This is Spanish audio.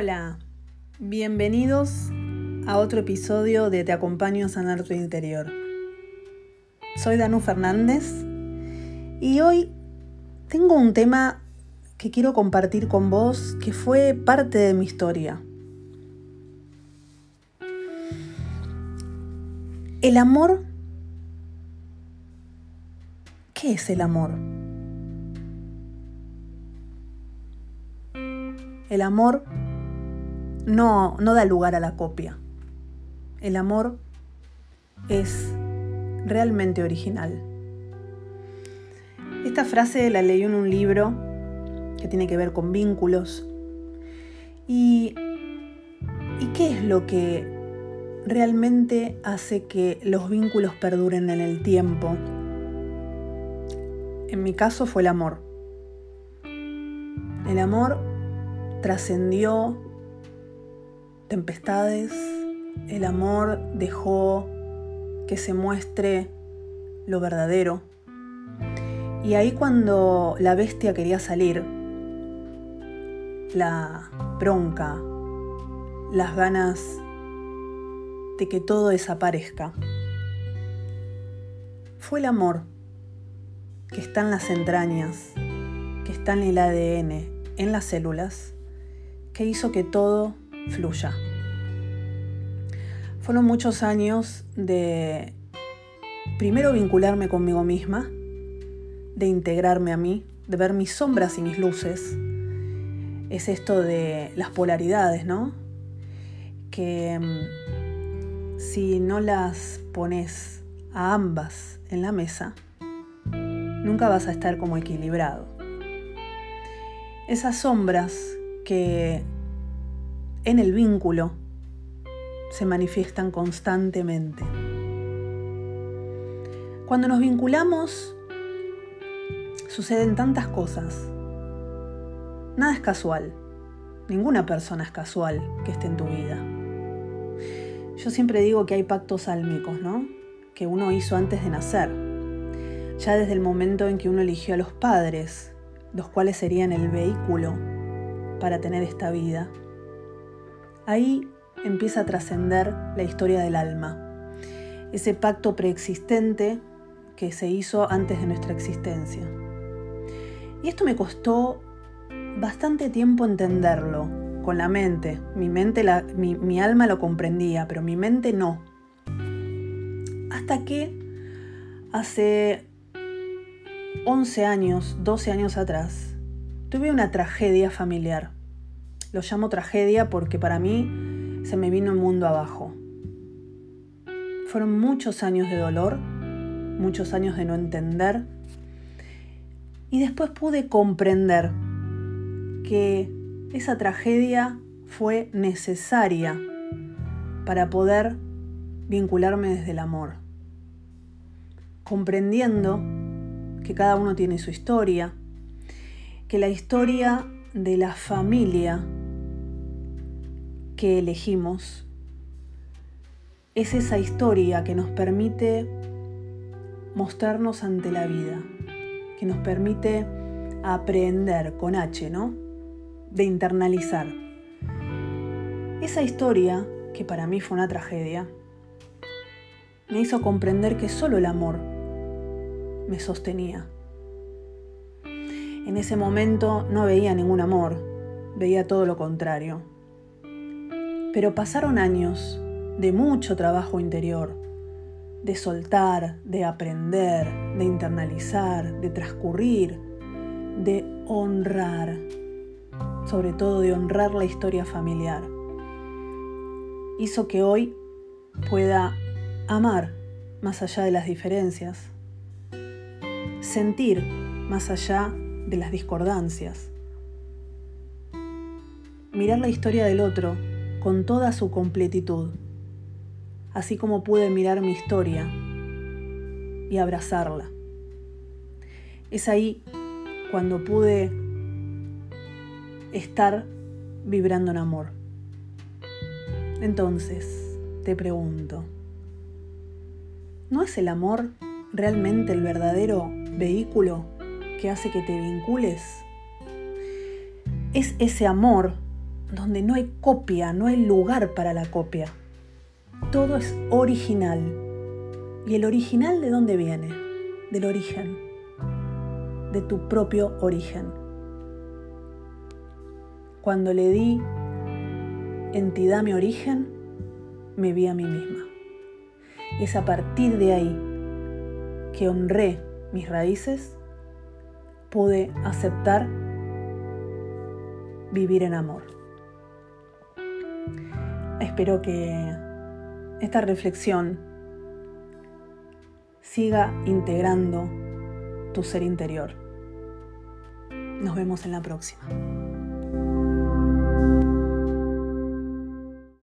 Hola, bienvenidos a otro episodio de Te acompaño a sanar tu interior. Soy Danu Fernández y hoy tengo un tema que quiero compartir con vos que fue parte de mi historia. El amor, ¿qué es el amor? El amor no, no da lugar a la copia. El amor es realmente original. Esta frase la leí en un libro que tiene que ver con vínculos. ¿Y, ¿Y qué es lo que realmente hace que los vínculos perduren en el tiempo. En mi caso fue el amor. El amor trascendió tempestades, el amor dejó que se muestre lo verdadero. Y ahí cuando la bestia quería salir, la bronca, las ganas de que todo desaparezca. Fue el amor que está en las entrañas, que está en el ADN, en las células, que hizo que todo fluya. Fueron muchos años de primero vincularme conmigo misma, de integrarme a mí, de ver mis sombras y mis luces. Es esto de las polaridades, ¿no? Que mm, si no las pones a ambas en la mesa, nunca vas a estar como equilibrado. Esas sombras que en el vínculo se manifiestan constantemente. Cuando nos vinculamos, suceden tantas cosas. Nada es casual. Ninguna persona es casual que esté en tu vida. Yo siempre digo que hay pactos álmicos, ¿no? Que uno hizo antes de nacer. Ya desde el momento en que uno eligió a los padres, los cuales serían el vehículo para tener esta vida. Ahí empieza a trascender la historia del alma. Ese pacto preexistente que se hizo antes de nuestra existencia. Y esto me costó bastante tiempo entenderlo, con la mente. Mi mente, mi, alma lo comprendía, pero mi mente no. Hasta que hace 11 años, 12 años atrás, tuve una tragedia familiar. Lo llamo tragedia porque para mí se me vino el mundo abajo. Fueron muchos años de dolor, muchos años de no entender. Y después pude comprender que esa tragedia fue necesaria para poder vincularme desde el amor, comprendiendo que cada uno tiene su historia, que la historia de la familia que elegimos es esa historia que nos permite mostrarnos ante la vida, que nos permite aprender con H, ¿no? de internalizar. Esa historia, que para mí fue una tragedia, me hizo comprender que solo el amor me sostenía. En ese momento no veía ningún amor, veía todo lo contrario. Pero pasaron años de mucho trabajo interior, de soltar, de aprender, de internalizar, de transcurrir, de honrar sobre todo de honrar la historia familiar. Hizo que hoy pueda amar más allá de las diferencias, sentir más allá de las discordancias, mirar la historia del otro con toda su completitud, así como pude mirar mi historia y abrazarla. Es ahí cuando pude estar vibrando en amor. Entonces, te pregunto, ¿no es el amor realmente el verdadero vehículo que hace que te vincules? ¿Es ese amor donde no hay copia, no hay lugar para la copia. Todo es original. ¿Y el original de dónde viene? Del origen, de tu propio origen. Cuando le di entidad a mi origen, me vi a mí misma. Es a partir de ahí que honré mis raíces, pude aceptar vivir en amor. Espero que esta reflexión siga integrando tu ser interior. Nos vemos en la próxima.